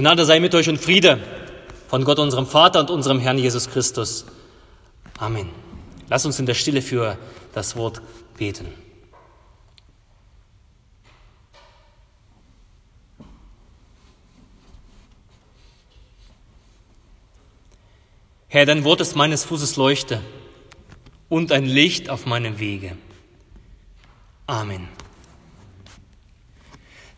Gnade sei mit euch und Friede von Gott, unserem Vater und unserem Herrn Jesus Christus. Amen. Lass uns in der Stille für das Wort beten. Herr, dein Wort ist meines Fußes Leuchte und ein Licht auf meinem Wege. Amen.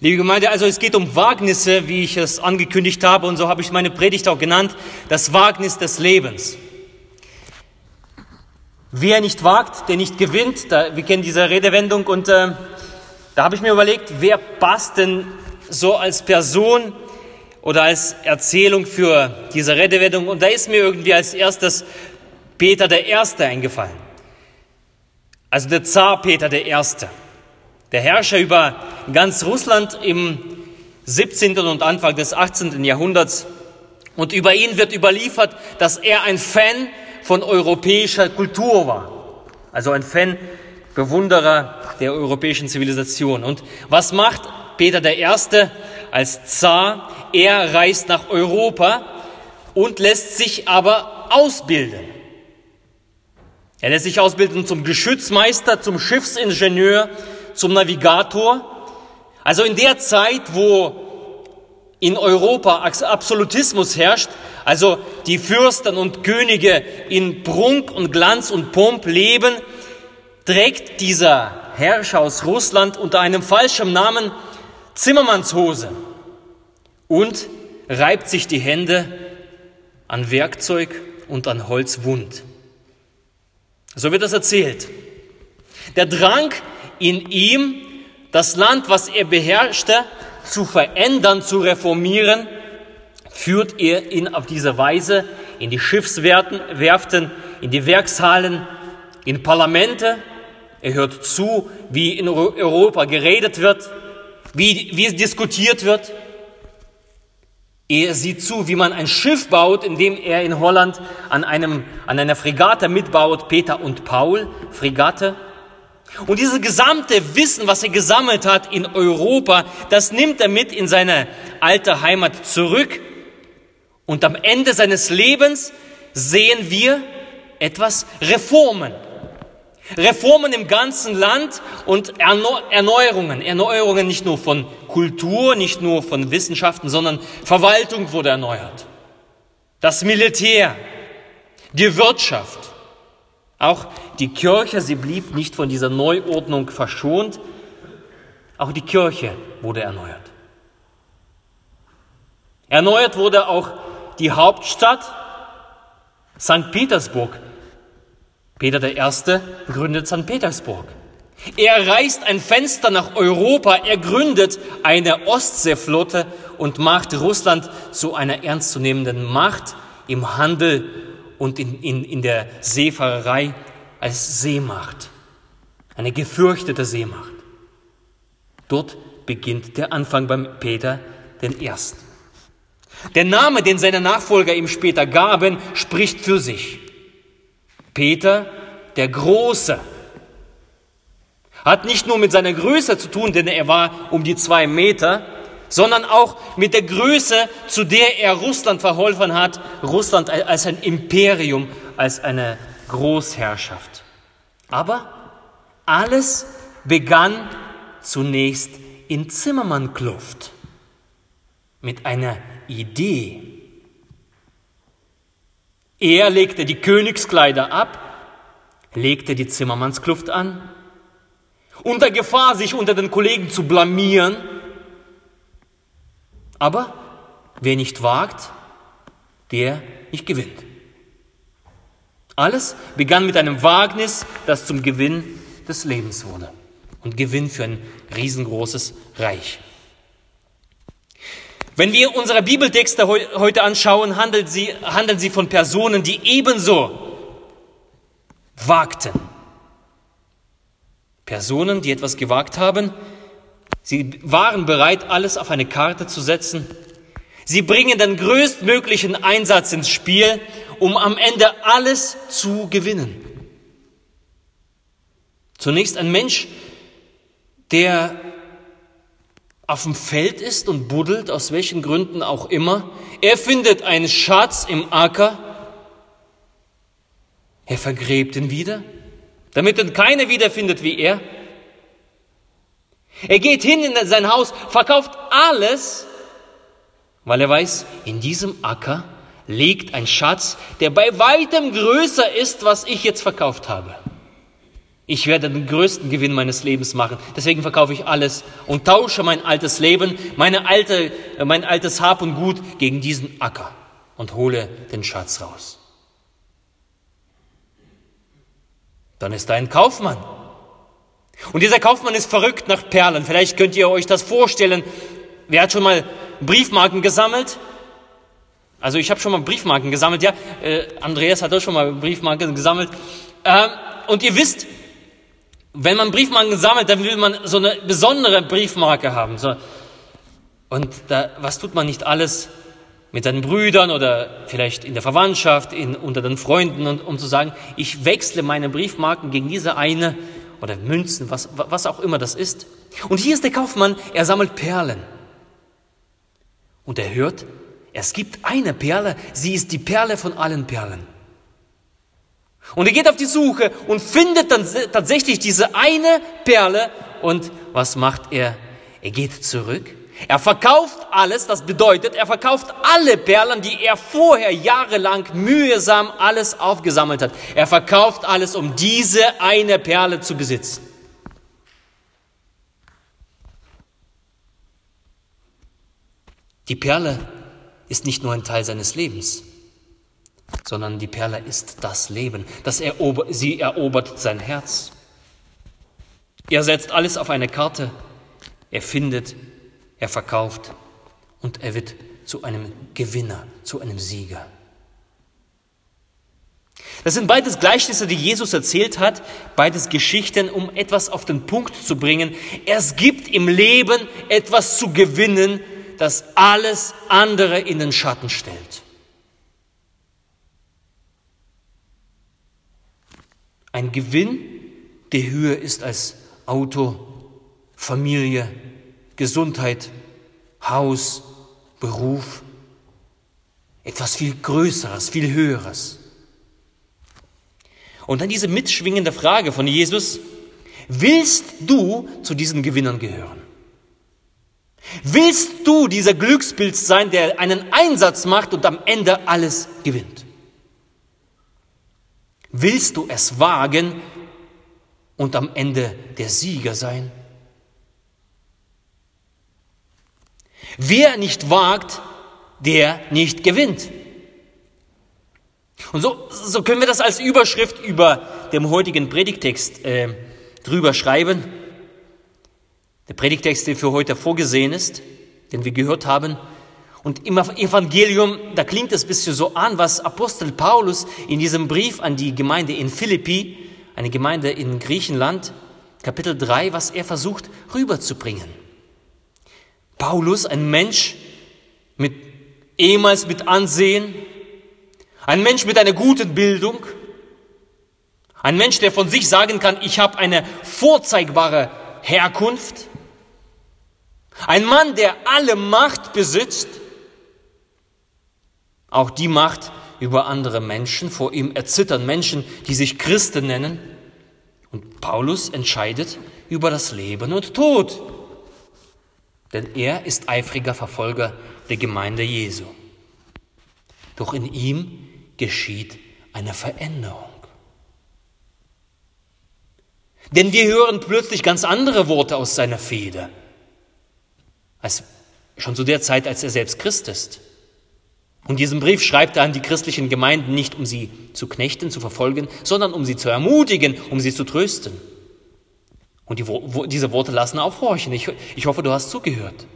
Liebe Gemeinde, also es geht um Wagnisse, wie ich es angekündigt habe, und so habe ich meine Predigt auch genannt, das Wagnis des Lebens. Wer nicht wagt, der nicht gewinnt. Da, wir kennen diese Redewendung und äh, da habe ich mir überlegt, wer passt denn so als Person oder als Erzählung für diese Redewendung. Und da ist mir irgendwie als erstes Peter der Erste eingefallen. Also der Zar Peter der Erste, der Herrscher über ganz Russland im 17. und Anfang des 18. Jahrhunderts. Und über ihn wird überliefert, dass er ein Fan von europäischer Kultur war. Also ein Fan, Bewunderer der europäischen Zivilisation. Und was macht Peter Erste als Zar? Er reist nach Europa und lässt sich aber ausbilden. Er lässt sich ausbilden zum Geschützmeister, zum Schiffsingenieur, zum Navigator. Also in der Zeit, wo in Europa Absolutismus herrscht, also die Fürsten und Könige in Prunk und Glanz und Pomp leben, trägt dieser Herrscher aus Russland unter einem falschen Namen Zimmermannshose und reibt sich die Hände an Werkzeug und an Holz wund. So wird das erzählt. Der Drang in ihm, das Land, was er beherrschte, zu verändern, zu reformieren, führt er ihn auf diese Weise in die Schiffswerften, in die Werkshallen, in Parlamente. Er hört zu, wie in Europa geredet wird, wie, wie es diskutiert wird. Er sieht zu, wie man ein Schiff baut, indem er in Holland an, einem, an einer Fregatte mitbaut, Peter und Paul, Fregatte. Und dieses gesamte Wissen, was er gesammelt hat in Europa, das nimmt er mit in seine alte Heimat zurück und am Ende seines Lebens sehen wir etwas Reformen. Reformen im ganzen Land und Erneuerungen. Erneuerungen nicht nur von Kultur, nicht nur von Wissenschaften, sondern Verwaltung wurde erneuert. Das Militär, die Wirtschaft, auch die Kirche, sie blieb nicht von dieser Neuordnung verschont. Auch die Kirche wurde erneuert. Erneuert wurde auch die Hauptstadt St. Petersburg. Peter I. gründet St. Petersburg. Er reißt ein Fenster nach Europa, er gründet eine Ostseeflotte und macht Russland zu einer ernstzunehmenden Macht im Handel und in, in, in der Seefahrerei als Seemacht. Eine gefürchtete Seemacht. Dort beginnt der Anfang beim Peter den Ersten. Der Name, den seine Nachfolger ihm später gaben, spricht für sich. Peter, der Große, hat nicht nur mit seiner Größe zu tun, denn er war um die zwei Meter, sondern auch mit der Größe, zu der er Russland verholfen hat, Russland als ein Imperium, als eine Großherrschaft. Aber alles begann zunächst in Zimmermannkluft mit einer Idee. Er legte die Königskleider ab, legte die Zimmermannskluft an, unter Gefahr, sich unter den Kollegen zu blamieren. Aber wer nicht wagt, der nicht gewinnt. Alles begann mit einem Wagnis, das zum Gewinn des Lebens wurde und Gewinn für ein riesengroßes Reich. Wenn wir unsere Bibeltexte heute anschauen, handeln sie, handeln sie von Personen, die ebenso wagten. Personen, die etwas gewagt haben. Sie waren bereit, alles auf eine Karte zu setzen. Sie bringen den größtmöglichen Einsatz ins Spiel, um am Ende alles zu gewinnen. Zunächst ein Mensch, der auf dem Feld ist und buddelt, aus welchen Gründen auch immer. Er findet einen Schatz im Acker. Er vergräbt ihn wieder, damit ihn keiner wiederfindet wie er. Er geht hin in sein Haus, verkauft alles, weil er weiß, in diesem Acker liegt ein Schatz, der bei weitem größer ist, was ich jetzt verkauft habe. Ich werde den größten Gewinn meines Lebens machen. Deswegen verkaufe ich alles und tausche mein altes Leben, meine alte, äh, mein altes Hab und Gut gegen diesen Acker und hole den Schatz raus. Dann ist da ein Kaufmann. Und dieser Kaufmann ist verrückt nach Perlen. Vielleicht könnt ihr euch das vorstellen. Wer hat schon mal Briefmarken gesammelt? Also ich habe schon mal Briefmarken gesammelt, ja. Äh, Andreas hat auch schon mal Briefmarken gesammelt. Ähm, und ihr wisst, wenn man Briefmarken sammelt, dann will man so eine besondere Briefmarke haben. So. Und da, was tut man nicht alles mit seinen Brüdern oder vielleicht in der Verwandtschaft, in, unter den Freunden, und, um zu sagen, ich wechsle meine Briefmarken gegen diese eine oder Münzen, was, was auch immer das ist. Und hier ist der Kaufmann, er sammelt Perlen. Und er hört, es gibt eine Perle, sie ist die Perle von allen Perlen. Und er geht auf die Suche und findet dann tatsächlich diese eine Perle. Und was macht er? Er geht zurück. Er verkauft alles, das bedeutet, er verkauft alle Perlen, die er vorher jahrelang mühsam alles aufgesammelt hat. Er verkauft alles, um diese eine Perle zu besitzen. Die Perle ist nicht nur ein Teil seines Lebens sondern die Perle ist das Leben. Das erober sie erobert sein Herz. Er setzt alles auf eine Karte. Er findet, er verkauft und er wird zu einem Gewinner, zu einem Sieger. Das sind beides Gleichnisse, die Jesus erzählt hat, beides Geschichten, um etwas auf den Punkt zu bringen. Es gibt im Leben etwas zu gewinnen, das alles andere in den Schatten stellt. Ein Gewinn, der höher ist als Auto, Familie, Gesundheit, Haus, Beruf. Etwas viel Größeres, viel Höheres. Und dann diese mitschwingende Frage von Jesus, willst du zu diesen Gewinnern gehören? Willst du dieser Glückspilz sein, der einen Einsatz macht und am Ende alles gewinnt? Willst du es wagen und am Ende der Sieger sein? Wer nicht wagt, der nicht gewinnt. Und so, so können wir das als Überschrift über dem heutigen Predigtext äh, drüber schreiben. Der Predigtext, der für heute vorgesehen ist, den wir gehört haben, und im Evangelium, da klingt es ein bisschen so an, was Apostel Paulus in diesem Brief an die Gemeinde in Philippi, eine Gemeinde in Griechenland, Kapitel 3, was er versucht rüberzubringen. Paulus, ein Mensch mit ehemals mit Ansehen, ein Mensch mit einer guten Bildung, ein Mensch, der von sich sagen kann, ich habe eine vorzeigbare Herkunft, ein Mann, der alle Macht besitzt, auch die Macht über andere Menschen. Vor ihm erzittern Menschen, die sich Christen nennen. Und Paulus entscheidet über das Leben und Tod. Denn er ist eifriger Verfolger der Gemeinde Jesu. Doch in ihm geschieht eine Veränderung. Denn wir hören plötzlich ganz andere Worte aus seiner Feder, als schon zu der Zeit, als er selbst Christ ist. Und diesen Brief schreibt er an die christlichen Gemeinden nicht, um sie zu knechten, zu verfolgen, sondern um sie zu ermutigen, um sie zu trösten. Und die, wo, diese Worte lassen aufhorchen. Ich, ich hoffe, du hast zugehört.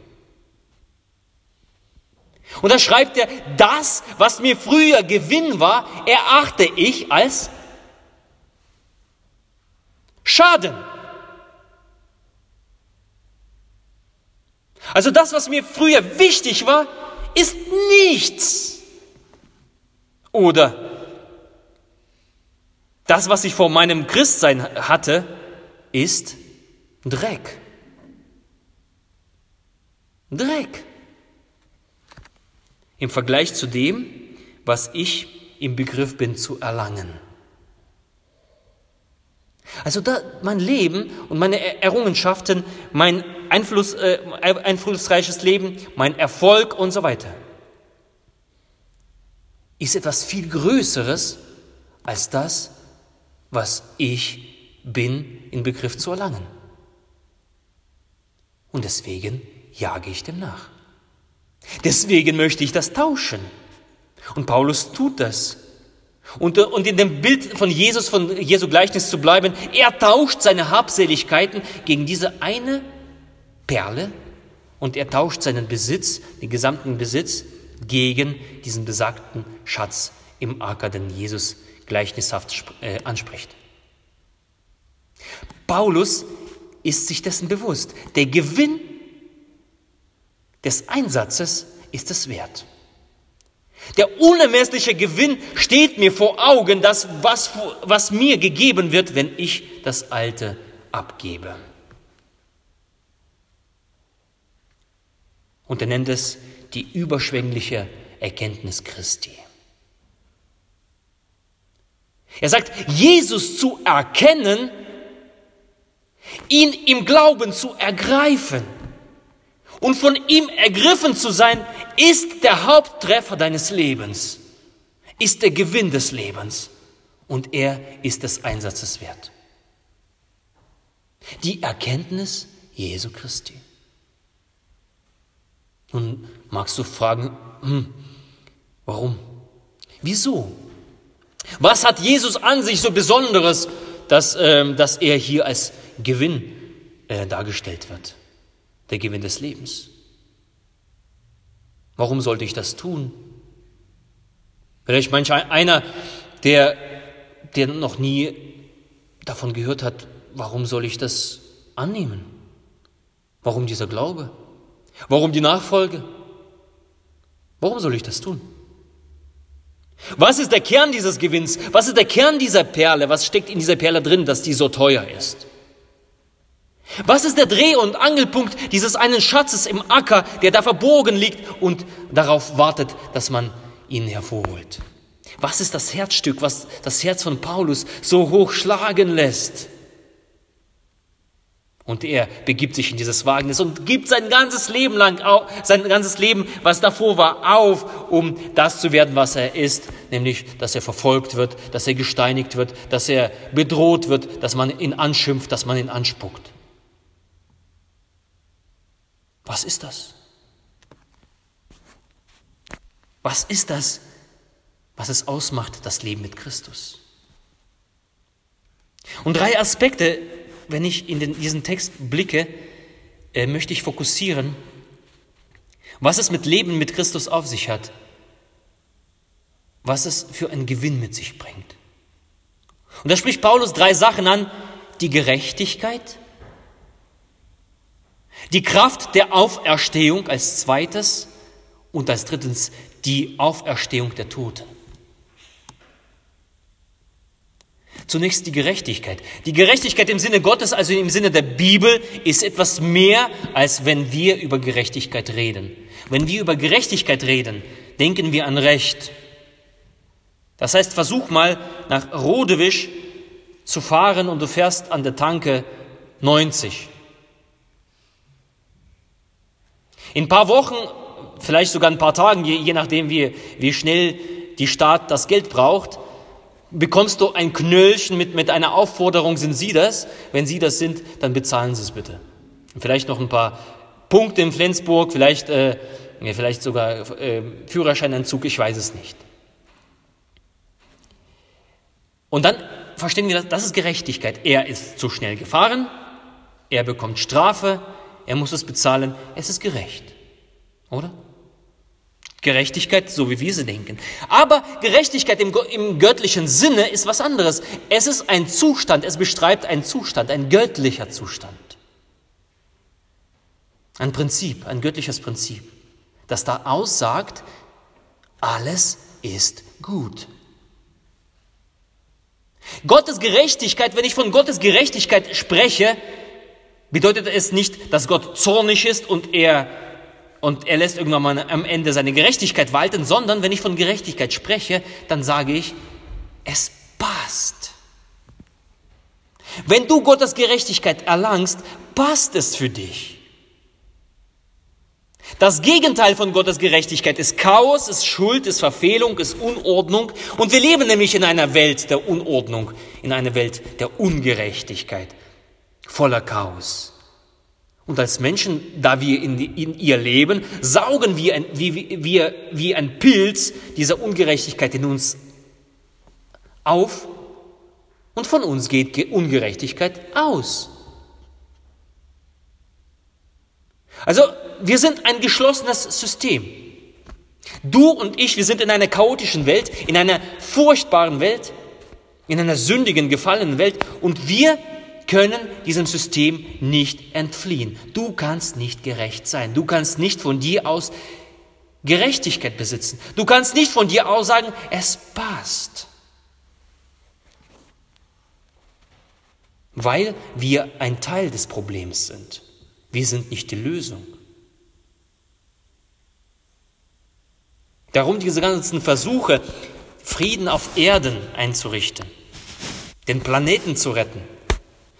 Und da schreibt er, das, was mir früher Gewinn war, erachte ich als Schaden. Also das, was mir früher wichtig war, ist nichts. Oder das, was ich vor meinem Christsein hatte, ist Dreck. Dreck. Im Vergleich zu dem, was ich im Begriff bin zu erlangen. Also da mein Leben und meine Errungenschaften, mein Einfluss, äh, einflussreiches Leben, mein Erfolg und so weiter, ist etwas viel Größeres als das, was ich bin in Begriff zu erlangen. Und deswegen jage ich dem nach. Deswegen möchte ich das tauschen. Und Paulus tut das. Und, und in dem Bild von Jesus, von Jesu Gleichnis zu bleiben, er tauscht seine Habseligkeiten gegen diese eine Perle und er tauscht seinen Besitz, den gesamten Besitz, gegen diesen besagten Schatz im Acker, den Jesus gleichnishaft äh, anspricht. Paulus ist sich dessen bewusst. Der Gewinn des Einsatzes ist es wert. Der unermessliche Gewinn steht mir vor Augen, das, was, was mir gegeben wird, wenn ich das Alte abgebe. Und er nennt es die überschwängliche Erkenntnis Christi. Er sagt, Jesus zu erkennen, ihn im Glauben zu ergreifen und von ihm ergriffen zu sein, ist der Haupttreffer deines Lebens, ist der Gewinn des Lebens und er ist des Einsatzes wert. Die Erkenntnis Jesu Christi. Nun magst du fragen, hm, warum? Wieso? Was hat Jesus an sich so Besonderes, dass, äh, dass er hier als Gewinn äh, dargestellt wird? Der Gewinn des Lebens. Warum sollte ich das tun? Vielleicht manch einer, der, der noch nie davon gehört hat, warum soll ich das annehmen? Warum dieser Glaube? Warum die Nachfolge? Warum soll ich das tun? Was ist der Kern dieses Gewinns? Was ist der Kern dieser Perle? Was steckt in dieser Perle drin, dass die so teuer ist? Was ist der Dreh- und Angelpunkt dieses einen Schatzes im Acker, der da verborgen liegt und darauf wartet, dass man ihn hervorholt? Was ist das Herzstück, was das Herz von Paulus so hoch schlagen lässt? Und er begibt sich in dieses Wagnis und gibt sein ganzes Leben lang, sein ganzes Leben, was davor war, auf, um das zu werden, was er ist, nämlich, dass er verfolgt wird, dass er gesteinigt wird, dass er bedroht wird, dass man ihn anschimpft, dass man ihn anspuckt. Was ist das? Was ist das, was es ausmacht, das Leben mit Christus? Und drei Aspekte wenn ich in den, diesen Text blicke, äh, möchte ich fokussieren, was es mit Leben mit Christus auf sich hat, was es für einen Gewinn mit sich bringt. Und da spricht Paulus drei Sachen an, die Gerechtigkeit, die Kraft der Auferstehung als zweites und als drittens die Auferstehung der Toten. Zunächst die Gerechtigkeit. Die Gerechtigkeit im Sinne Gottes, also im Sinne der Bibel, ist etwas mehr, als wenn wir über Gerechtigkeit reden. Wenn wir über Gerechtigkeit reden, denken wir an Recht. Das heißt, versuch mal nach Rodewisch zu fahren und du fährst an der Tanke 90. In ein paar Wochen, vielleicht sogar ein paar Tagen, je, je nachdem, wie, wie schnell die Staat das Geld braucht, bekommst du ein Knöllchen mit, mit einer Aufforderung, sind Sie das? Wenn Sie das sind, dann bezahlen Sie es bitte. Vielleicht noch ein paar Punkte in Flensburg, vielleicht, äh, vielleicht sogar äh, Führerscheinentzug, ich weiß es nicht. Und dann verstehen wir, das ist Gerechtigkeit. Er ist zu schnell gefahren, er bekommt Strafe, er muss es bezahlen, es ist gerecht. Oder? Gerechtigkeit, so wie wir sie denken. Aber Gerechtigkeit im, im, göttlichen Sinne ist was anderes. Es ist ein Zustand, es beschreibt einen Zustand, ein göttlicher Zustand. Ein Prinzip, ein göttliches Prinzip, das da aussagt, alles ist gut. Gottes Gerechtigkeit, wenn ich von Gottes Gerechtigkeit spreche, bedeutet es nicht, dass Gott zornig ist und er und er lässt irgendwann mal am Ende seine Gerechtigkeit walten, sondern wenn ich von Gerechtigkeit spreche, dann sage ich, es passt. Wenn du Gottes Gerechtigkeit erlangst, passt es für dich. Das Gegenteil von Gottes Gerechtigkeit ist Chaos, ist Schuld, ist Verfehlung, ist Unordnung. Und wir leben nämlich in einer Welt der Unordnung, in einer Welt der Ungerechtigkeit, voller Chaos. Und als Menschen, da wir in, in ihr leben, saugen wir, ein, wie, wie, wie ein Pilz dieser Ungerechtigkeit in uns auf und von uns geht Ungerechtigkeit aus. Also wir sind ein geschlossenes System. Du und ich, wir sind in einer chaotischen Welt, in einer furchtbaren Welt, in einer sündigen, gefallenen Welt und wir können diesem System nicht entfliehen. Du kannst nicht gerecht sein. Du kannst nicht von dir aus Gerechtigkeit besitzen. Du kannst nicht von dir aus sagen, es passt. Weil wir ein Teil des Problems sind. Wir sind nicht die Lösung. Darum diese ganzen Versuche, Frieden auf Erden einzurichten, den Planeten zu retten,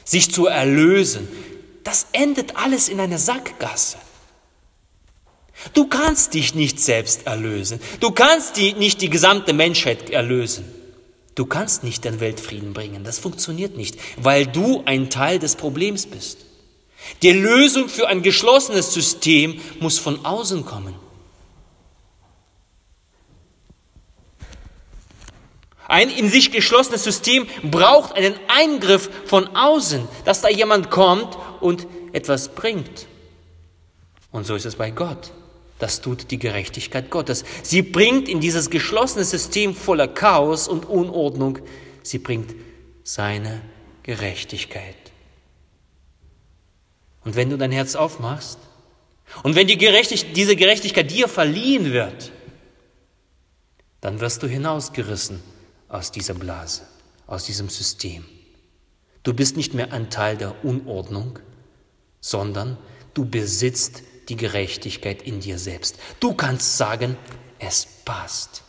sich zu erlösen, das endet alles in einer Sackgasse. Du kannst dich nicht selbst erlösen. Du kannst die, nicht die gesamte Menschheit erlösen. Du kannst nicht den Weltfrieden bringen. Das funktioniert nicht, weil du ein Teil des Problems bist. Die Lösung für ein geschlossenes System muss von außen kommen. Ein in sich geschlossenes System braucht einen Eingriff von außen, dass da jemand kommt und etwas bringt. Und so ist es bei Gott. Das tut die Gerechtigkeit Gottes. Sie bringt in dieses geschlossene System voller Chaos und Unordnung, sie bringt seine Gerechtigkeit. Und wenn du dein Herz aufmachst und wenn die Gerechtig diese Gerechtigkeit dir verliehen wird, dann wirst du hinausgerissen aus dieser Blase, aus diesem System. Du bist nicht mehr ein Teil der Unordnung, sondern du besitzt die Gerechtigkeit in dir selbst. Du kannst sagen, es passt.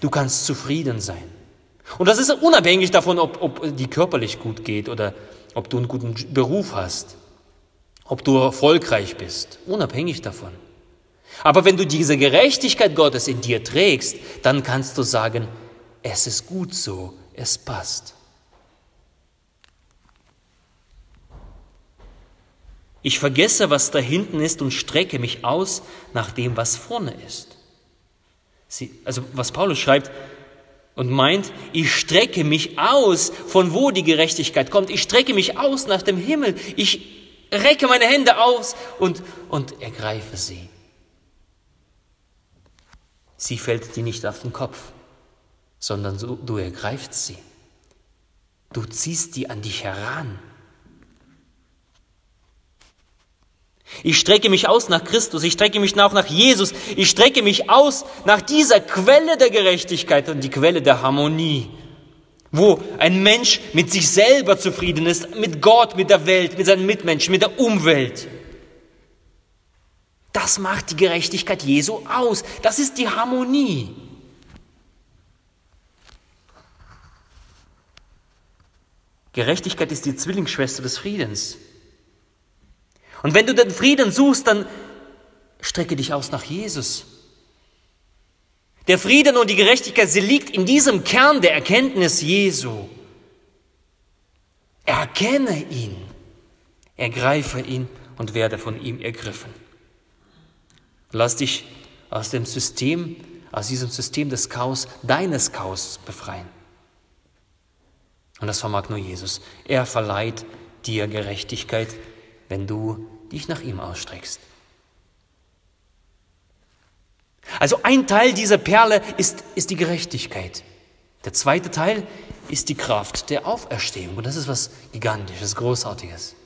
Du kannst zufrieden sein. Und das ist unabhängig davon, ob, ob die körperlich gut geht oder ob du einen guten Beruf hast, ob du erfolgreich bist, unabhängig davon. Aber wenn du diese Gerechtigkeit Gottes in dir trägst, dann kannst du sagen, es ist gut so, es passt. Ich vergesse, was da hinten ist und strecke mich aus nach dem, was vorne ist. Sie, also was Paulus schreibt und meint, ich strecke mich aus, von wo die Gerechtigkeit kommt. Ich strecke mich aus nach dem Himmel. Ich recke meine Hände aus und, und ergreife sie. Sie fällt dir nicht auf den Kopf, sondern du, du ergreifst sie. Du ziehst die an dich heran. Ich strecke mich aus nach Christus, ich strecke mich auch nach Jesus, ich strecke mich aus nach dieser Quelle der Gerechtigkeit und die Quelle der Harmonie, wo ein Mensch mit sich selber zufrieden ist, mit Gott, mit der Welt, mit seinen Mitmenschen, mit der Umwelt. Das macht die Gerechtigkeit Jesu aus. Das ist die Harmonie. Gerechtigkeit ist die Zwillingsschwester des Friedens. Und wenn du den Frieden suchst, dann strecke dich aus nach Jesus. Der Frieden und die Gerechtigkeit, sie liegt in diesem Kern der Erkenntnis Jesu. Erkenne ihn, ergreife ihn und werde von ihm ergriffen. Lass dich aus dem System, aus diesem System des Chaos, deines Chaos befreien. Und das vermag nur Jesus. Er verleiht dir Gerechtigkeit, wenn du dich nach ihm ausstreckst. Also ein Teil dieser Perle ist, ist die Gerechtigkeit. Der zweite Teil ist die Kraft der Auferstehung. Und das ist was Gigantisches, Großartiges.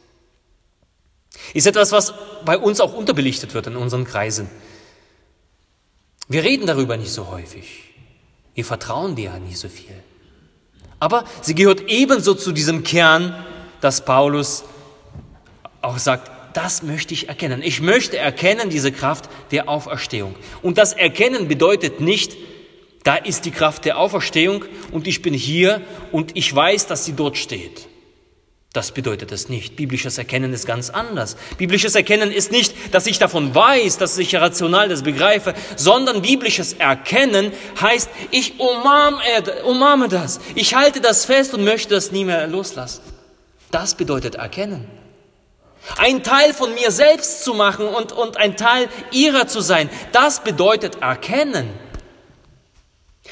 Ist etwas, was bei uns auch unterbelichtet wird in unseren Kreisen. Wir reden darüber nicht so häufig. Wir vertrauen dir ja nicht so viel. Aber sie gehört ebenso zu diesem Kern, dass Paulus auch sagt, das möchte ich erkennen. Ich möchte erkennen diese Kraft der Auferstehung. Und das Erkennen bedeutet nicht, da ist die Kraft der Auferstehung und ich bin hier und ich weiß, dass sie dort steht. Das bedeutet es nicht. Biblisches Erkennen ist ganz anders. Biblisches Erkennen ist nicht, dass ich davon weiß, dass ich rational das begreife, sondern biblisches Erkennen heißt, ich umarme, umarme das. Ich halte das fest und möchte das nie mehr loslassen. Das bedeutet Erkennen. Ein Teil von mir selbst zu machen und, und ein Teil ihrer zu sein, das bedeutet Erkennen.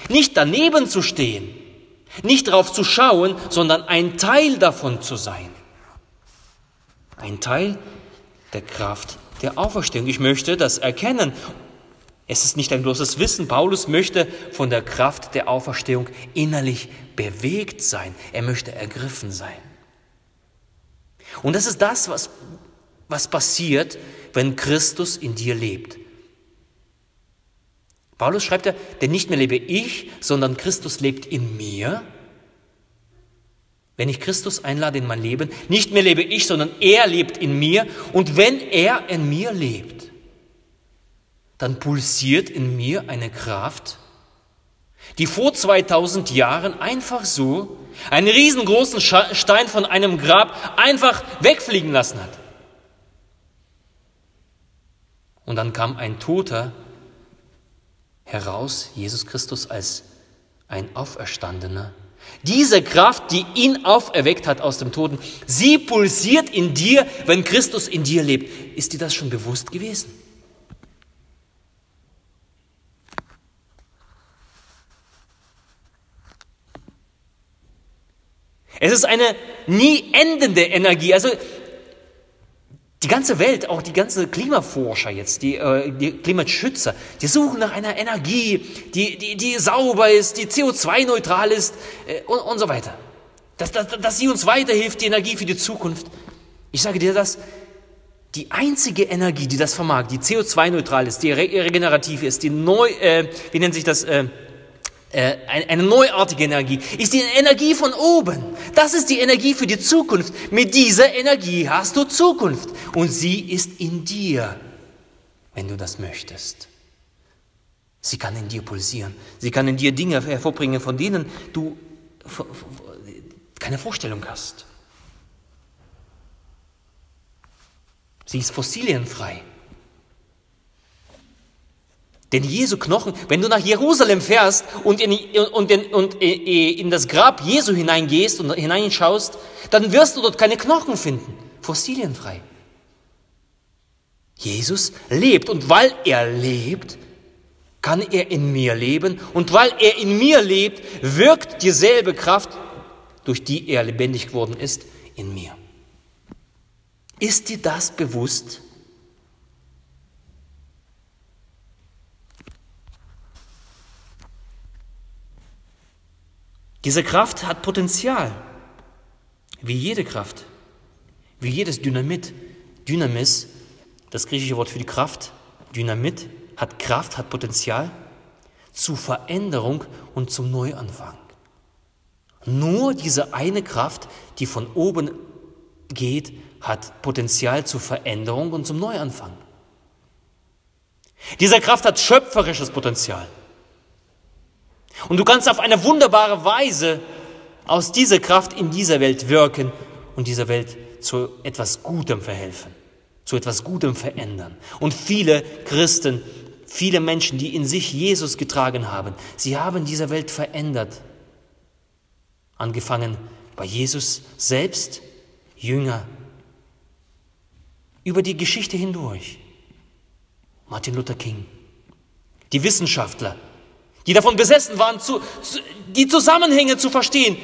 Nicht daneben zu stehen, nicht darauf zu schauen, sondern ein Teil davon zu sein. Ein Teil der Kraft der Auferstehung. Ich möchte das erkennen. Es ist nicht ein bloßes Wissen. Paulus möchte von der Kraft der Auferstehung innerlich bewegt sein. Er möchte ergriffen sein. Und das ist das, was, was passiert, wenn Christus in dir lebt. Paulus schreibt ja, denn nicht mehr lebe ich, sondern Christus lebt in mir. Wenn ich Christus einlade in mein Leben, nicht mehr lebe ich, sondern er lebt in mir. Und wenn er in mir lebt, dann pulsiert in mir eine Kraft, die vor 2000 Jahren einfach so einen riesengroßen Stein von einem Grab einfach wegfliegen lassen hat. Und dann kam ein Toter heraus, Jesus Christus als ein Auferstandener. Diese Kraft, die ihn auferweckt hat aus dem Toten, sie pulsiert in dir, wenn Christus in dir lebt. Ist dir das schon bewusst gewesen? Es ist eine nie endende Energie. Also die ganze Welt, auch die ganze Klimaforscher jetzt, die, äh, die Klimaschützer, die suchen nach einer Energie, die, die, die sauber ist, die CO2-neutral ist äh, und, und so weiter. Dass, dass, dass sie uns weiterhilft, die Energie für die Zukunft. Ich sage dir das, die einzige Energie, die das vermag, die CO2-neutral ist, die regenerativ ist, die neu, äh, wie nennt sich das, äh, äh, eine neuartige Energie, ist die Energie von oben. Das ist die Energie für die Zukunft. Mit dieser Energie hast du Zukunft und sie ist in dir, wenn du das möchtest. Sie kann in dir pulsieren. Sie kann in dir Dinge hervorbringen, von denen du keine Vorstellung hast. Sie ist fossilienfrei. Denn Jesu Knochen, wenn du nach Jerusalem fährst und in, und in, und in das Grab Jesu hineingehst und hineinschaust, dann wirst du dort keine Knochen finden, fossilienfrei. Jesus lebt und weil er lebt, kann er in mir leben und weil er in mir lebt, wirkt dieselbe Kraft, durch die er lebendig geworden ist, in mir. Ist dir das bewusst? Diese Kraft hat Potenzial, wie jede Kraft, wie jedes Dynamit. Dynamis, das griechische Wort für die Kraft, Dynamit, hat Kraft, hat Potenzial zu Veränderung und zum Neuanfang. Nur diese eine Kraft, die von oben geht, hat Potenzial zur Veränderung und zum Neuanfang. Diese Kraft hat schöpferisches Potenzial. Und du kannst auf eine wunderbare Weise aus dieser Kraft in dieser Welt wirken und dieser Welt zu etwas Gutem verhelfen, zu etwas Gutem verändern. Und viele Christen, viele Menschen, die in sich Jesus getragen haben, sie haben diese Welt verändert. Angefangen bei Jesus selbst, Jünger, über die Geschichte hindurch. Martin Luther King, die Wissenschaftler, die davon besessen waren, zu, zu, die Zusammenhänge zu verstehen.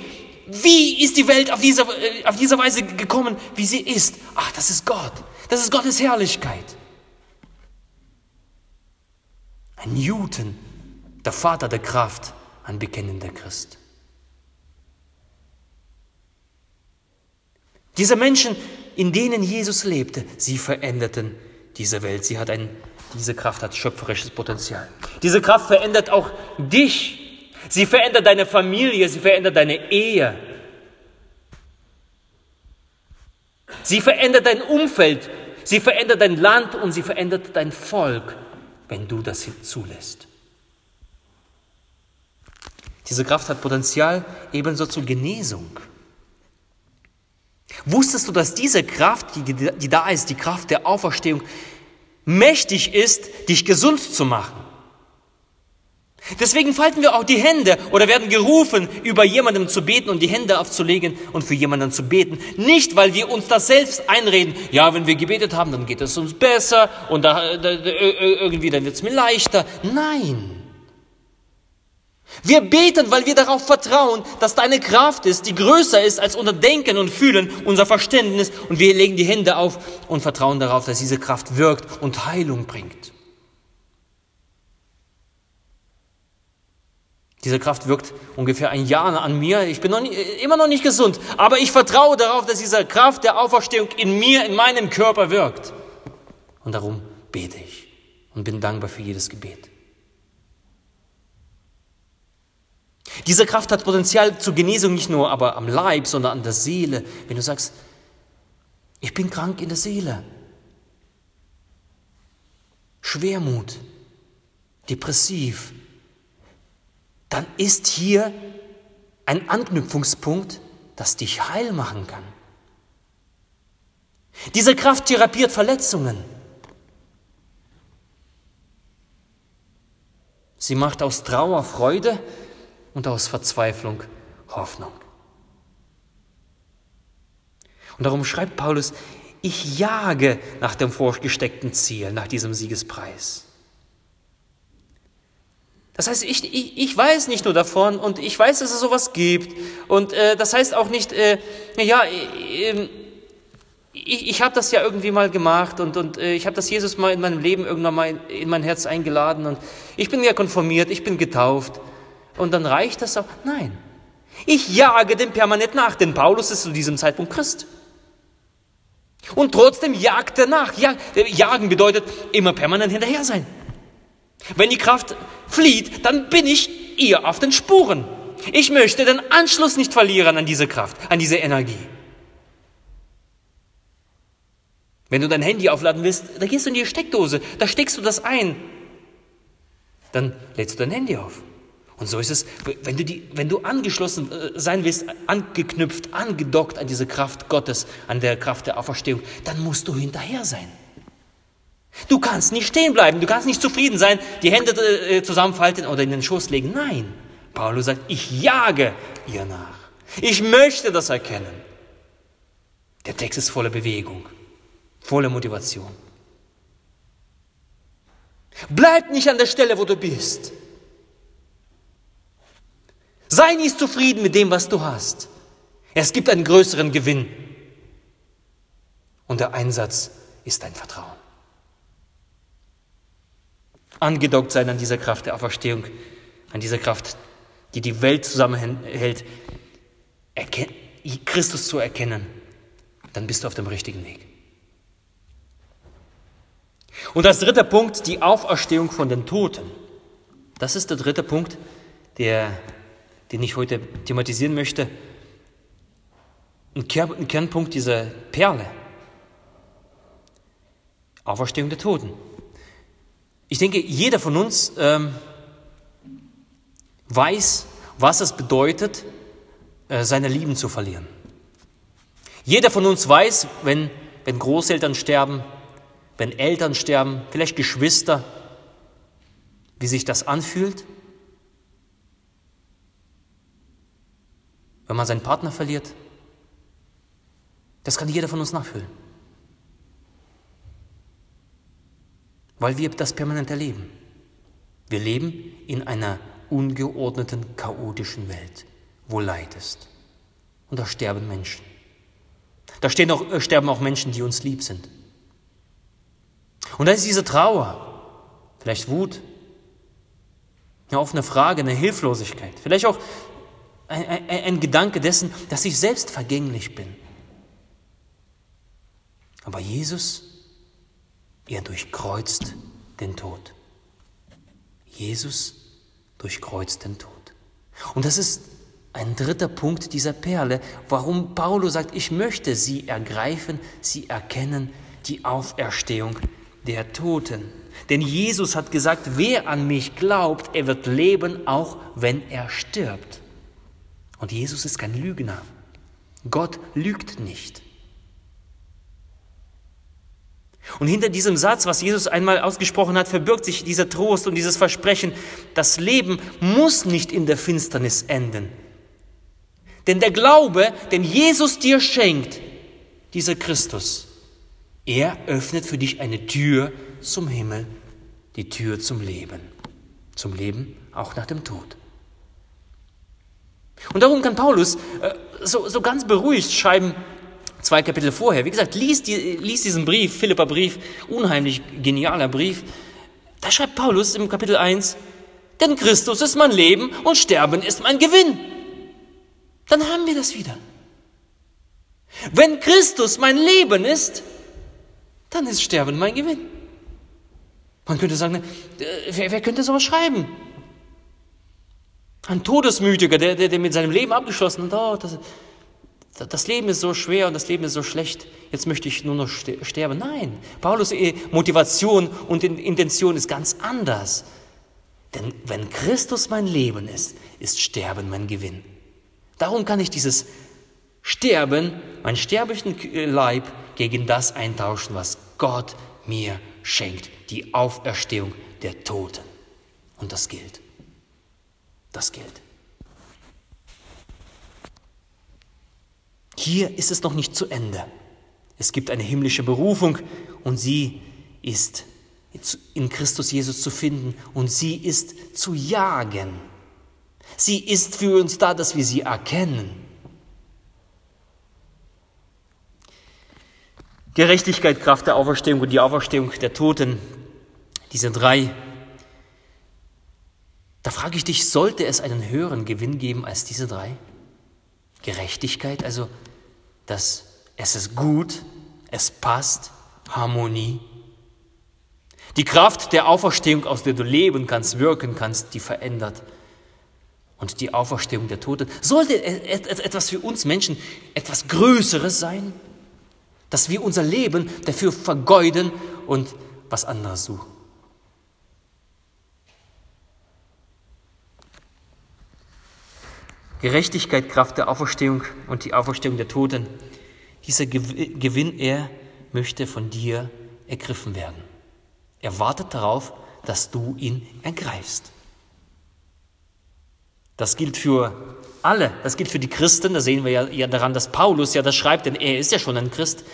Wie ist die Welt auf diese, äh, auf diese Weise gekommen, wie sie ist? Ach, das ist Gott. Das ist Gottes Herrlichkeit. Ein Newton, der Vater der Kraft, ein bekennender Christ. Diese Menschen, in denen Jesus lebte, sie veränderten diese Welt. Sie hat ein diese Kraft hat schöpferisches Potenzial. Diese Kraft verändert auch dich. Sie verändert deine Familie, sie verändert deine Ehe. Sie verändert dein Umfeld. Sie verändert dein Land und sie verändert dein Volk, wenn du das zulässt. Diese Kraft hat Potenzial ebenso zur Genesung. Wusstest du, dass diese Kraft, die, die da ist, die Kraft der Auferstehung, mächtig ist, dich gesund zu machen? Deswegen falten wir auch die Hände oder werden gerufen, über jemandem zu beten und die Hände aufzulegen und für jemanden zu beten. Nicht, weil wir uns das selbst einreden. Ja, wenn wir gebetet haben, dann geht es uns besser und da, da, irgendwie dann wird es mir leichter. Nein. Wir beten, weil wir darauf vertrauen, dass deine Kraft ist, die größer ist als unser Denken und Fühlen, unser Verständnis. Und wir legen die Hände auf und vertrauen darauf, dass diese Kraft wirkt und Heilung bringt. Diese Kraft wirkt ungefähr ein Jahr an mir. Ich bin noch nie, immer noch nicht gesund, aber ich vertraue darauf, dass diese Kraft der Auferstehung in mir, in meinem Körper wirkt. Und darum bete ich und bin dankbar für jedes Gebet. Diese Kraft hat Potenzial zur Genesung nicht nur aber am Leib, sondern an der Seele. Wenn du sagst, ich bin krank in der Seele, Schwermut, depressiv, dann ist hier ein Anknüpfungspunkt, das dich heil machen kann. Diese Kraft therapiert Verletzungen. Sie macht aus Trauer Freude und aus Verzweiflung Hoffnung. Und darum schreibt Paulus, ich jage nach dem vorgesteckten Ziel, nach diesem Siegespreis. Das heißt, ich, ich, ich weiß nicht nur davon und ich weiß, dass es sowas gibt. Und äh, das heißt auch nicht, äh, ja, äh, ich, ich habe das ja irgendwie mal gemacht und, und äh, ich habe das Jesus mal in meinem Leben irgendwann mal in, in mein Herz eingeladen und ich bin ja konformiert, ich bin getauft. Und dann reicht das auch? Nein. Ich jage dem permanent nach, denn Paulus ist zu diesem Zeitpunkt Christ. Und trotzdem jagt er nach. Ja, jagen bedeutet immer permanent hinterher sein. Wenn die Kraft flieht, dann bin ich ihr auf den Spuren. Ich möchte den Anschluss nicht verlieren an diese Kraft, an diese Energie. Wenn du dein Handy aufladen willst, da gehst du in die Steckdose, da steckst du das ein. Dann lädst du dein Handy auf. Und so ist es, wenn du, die, wenn du angeschlossen äh, sein willst, angeknüpft, angedockt an diese Kraft Gottes, an der Kraft der Auferstehung, dann musst du hinterher sein. Du kannst nicht stehen bleiben, du kannst nicht zufrieden sein, die Hände äh, zusammenfalten oder in den Schoß legen. Nein, Paulus sagt, ich jage ihr nach. Ich möchte das erkennen. Der Text ist voller Bewegung, voller Motivation. Bleib nicht an der Stelle, wo du bist. Sei nicht zufrieden mit dem, was du hast. Es gibt einen größeren Gewinn. Und der Einsatz ist dein Vertrauen angedockt sein an dieser Kraft der Auferstehung, an dieser Kraft, die die Welt zusammenhält, Christus zu erkennen, dann bist du auf dem richtigen Weg. Und als dritter Punkt die Auferstehung von den Toten. Das ist der dritte Punkt, der, den ich heute thematisieren möchte. Ein, Kernpunkt dieser Perle. Auferstehung der Toten. Ich denke, jeder von uns ähm, weiß, was es bedeutet, äh, seine Lieben zu verlieren. Jeder von uns weiß, wenn, wenn Großeltern sterben, wenn Eltern sterben, vielleicht Geschwister, wie sich das anfühlt, wenn man seinen Partner verliert. Das kann jeder von uns nachfühlen. weil wir das permanent erleben. Wir leben in einer ungeordneten, chaotischen Welt, wo Leid ist. Und da sterben Menschen. Da auch, äh, sterben auch Menschen, die uns lieb sind. Und da ist diese Trauer, vielleicht Wut, eine offene Frage, eine Hilflosigkeit, vielleicht auch ein, ein, ein Gedanke dessen, dass ich selbst vergänglich bin. Aber Jesus er durchkreuzt den Tod. Jesus durchkreuzt den Tod. Und das ist ein dritter Punkt dieser Perle, warum Paulus sagt, ich möchte sie ergreifen, sie erkennen, die Auferstehung der Toten. Denn Jesus hat gesagt, wer an mich glaubt, er wird leben, auch wenn er stirbt. Und Jesus ist kein Lügner. Gott lügt nicht. Und hinter diesem Satz, was Jesus einmal ausgesprochen hat, verbirgt sich dieser Trost und dieses Versprechen, das Leben muss nicht in der Finsternis enden. Denn der Glaube, den Jesus dir schenkt, dieser Christus, er öffnet für dich eine Tür zum Himmel, die Tür zum Leben. Zum Leben auch nach dem Tod. Und darum kann Paulus äh, so, so ganz beruhigt schreiben, zwei Kapitel vorher. Wie gesagt, lies, die, lies diesen Brief, Philippa Brief, unheimlich genialer Brief. Da schreibt Paulus im Kapitel 1, denn Christus ist mein Leben und Sterben ist mein Gewinn. Dann haben wir das wieder. Wenn Christus mein Leben ist, dann ist Sterben mein Gewinn. Man könnte sagen, äh, wer, wer könnte sowas schreiben? Ein Todesmütiger, der, der, der mit seinem Leben abgeschlossen hat, oh, das, das Leben ist so schwer und das Leben ist so schlecht, jetzt möchte ich nur noch sterben. Nein, Paulus äh, Motivation und Intention ist ganz anders. Denn wenn Christus mein Leben ist, ist Sterben mein Gewinn. Darum kann ich dieses Sterben, meinen sterblichen Leib, gegen das eintauschen, was Gott mir schenkt, die Auferstehung der Toten. Und das gilt. Das gilt. Hier ist es noch nicht zu Ende. Es gibt eine himmlische Berufung und sie ist in Christus Jesus zu finden und sie ist zu jagen. Sie ist für uns da, dass wir sie erkennen. Gerechtigkeit, Kraft der Auferstehung und die Auferstehung der Toten, diese drei. Da frage ich dich, sollte es einen höheren Gewinn geben als diese drei? Gerechtigkeit, also dass es ist gut, es passt, Harmonie. Die Kraft der Auferstehung, aus der du leben kannst, wirken kannst, die verändert. Und die Auferstehung der Toten. Sollte etwas für uns Menschen etwas Größeres sein, dass wir unser Leben dafür vergeuden und was anderes suchen. Gerechtigkeit, Kraft der Auferstehung und die Auferstehung der Toten. Dieser Gewinn, er möchte von dir ergriffen werden. Er wartet darauf, dass du ihn ergreifst. Das gilt für alle, das gilt für die Christen, da sehen wir ja, daran, dass Paulus ja das schreibt, denn er ist ja schon ein Christ.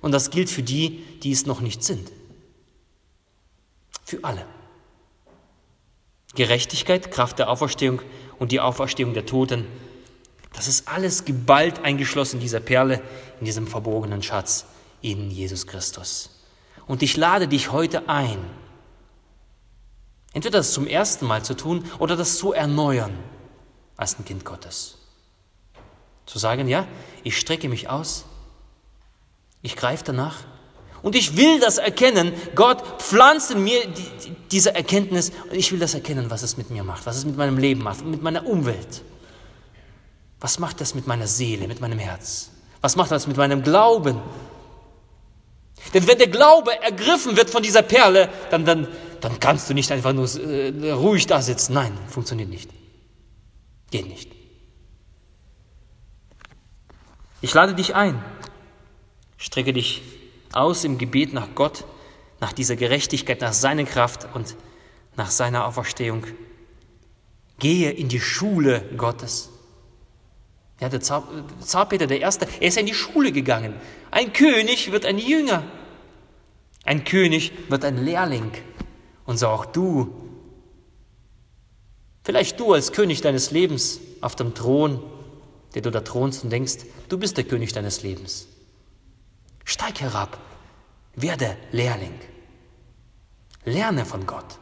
Und das gilt für die, die es noch nicht sind. Für alle. Gerechtigkeit, Kraft der Auferstehung und die Auferstehung der Toten. Das ist alles geballt eingeschlossen in dieser Perle, in diesem verborgenen Schatz in Jesus Christus. Und ich lade dich heute ein, entweder das zum ersten Mal zu tun oder das zu erneuern als ein Kind Gottes. Zu sagen, ja, ich strecke mich aus, ich greife danach und ich will das erkennen. Gott pflanzt in mir die, diese Erkenntnis und ich will das erkennen, was es mit mir macht, was es mit meinem Leben macht, mit meiner Umwelt. Was macht das mit meiner Seele, mit meinem Herz? Was macht das mit meinem Glauben? Denn wenn der Glaube ergriffen wird von dieser Perle, dann, dann, dann kannst du nicht einfach nur äh, ruhig da sitzen. Nein, funktioniert nicht. Geht nicht. Ich lade dich ein. Strecke dich aus im Gebet nach Gott, nach dieser Gerechtigkeit, nach seiner Kraft und nach seiner Auferstehung. Gehe in die Schule Gottes. Ja, der Zar, Zar Peter I., er ist in die Schule gegangen. Ein König wird ein Jünger. Ein König wird ein Lehrling. Und so auch du. Vielleicht du als König deines Lebens auf dem Thron, der du da thronst und denkst, du bist der König deines Lebens. Steig herab, werde Lehrling. Lerne von Gott.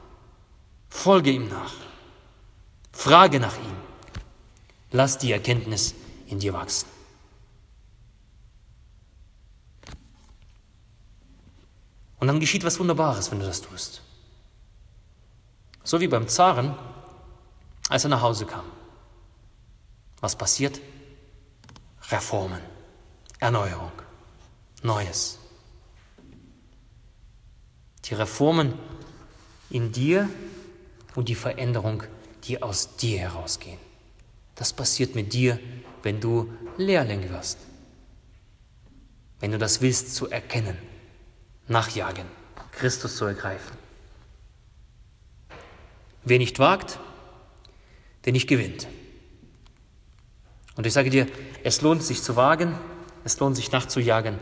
Folge ihm nach. Frage nach ihm. Lass die Erkenntnis in dir wachsen. Und dann geschieht was Wunderbares, wenn du das tust. So wie beim Zaren, als er nach Hause kam. Was passiert? Reformen, Erneuerung. Neues. die Reformen in dir und die Veränderung, die aus dir herausgehen. Das passiert mit dir, wenn du Lehrling wirst. Wenn du das willst zu erkennen, nachjagen, Christus zu ergreifen. Wer nicht wagt, der nicht gewinnt. Und ich sage dir, es lohnt sich zu wagen, es lohnt sich nachzujagen,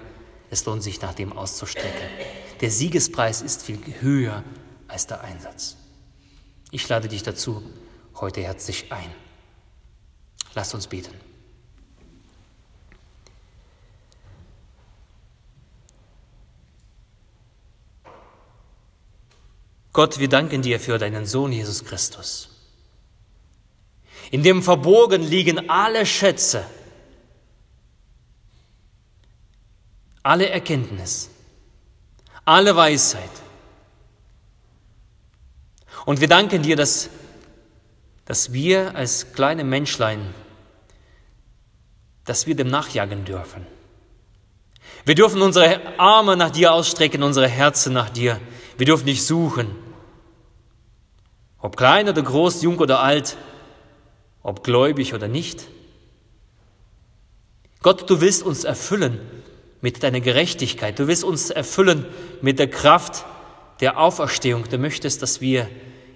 es lohnt sich nach dem auszustrecken. Der Siegespreis ist viel höher als der Einsatz. Ich lade dich dazu heute herzlich ein. Lass uns beten. Gott, wir danken dir für deinen Sohn Jesus Christus. In dem Verborgen liegen alle Schätze, alle Erkenntnis, alle Weisheit. Und wir danken dir, dass, dass wir als kleine Menschlein, dass wir dem nachjagen dürfen. Wir dürfen unsere Arme nach dir ausstrecken, unsere Herzen nach dir. Wir dürfen dich suchen. Ob klein oder groß, jung oder alt, ob gläubig oder nicht. Gott, du willst uns erfüllen mit deiner Gerechtigkeit. Du willst uns erfüllen mit der Kraft der Auferstehung. Du möchtest, dass wir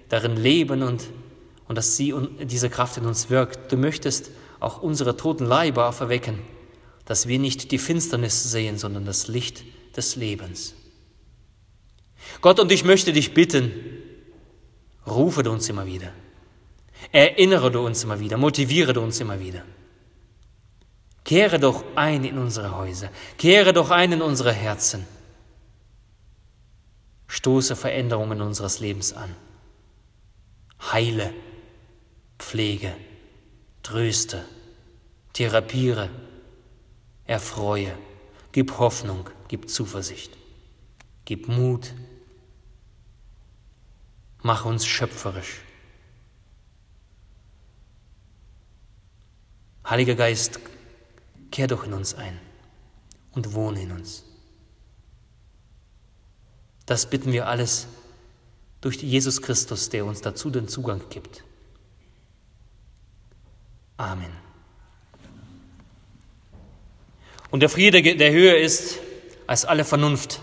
darin leben und, und dass sie, diese Kraft in uns wirkt. Du möchtest auch unsere toten Leiber auferwecken, dass wir nicht die Finsternis sehen, sondern das Licht des Lebens. Gott, und ich möchte dich bitten, rufe du uns immer wieder. Erinnere du uns immer wieder, motiviere du uns immer wieder. Kehre doch ein in unsere Häuser, kehre doch ein in unsere Herzen. Stoße Veränderungen unseres Lebens an. Heile, pflege, tröste, therapiere, erfreue, gib Hoffnung, gib Zuversicht, gib Mut, mach uns schöpferisch. Heiliger Geist, kehr doch in uns ein und wohne in uns. Das bitten wir alles durch Jesus Christus, der uns dazu den Zugang gibt. Amen. Und der Friede, der höher ist als alle Vernunft,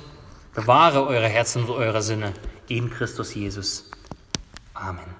bewahre eure Herzen und eure Sinne in Christus Jesus. Amen.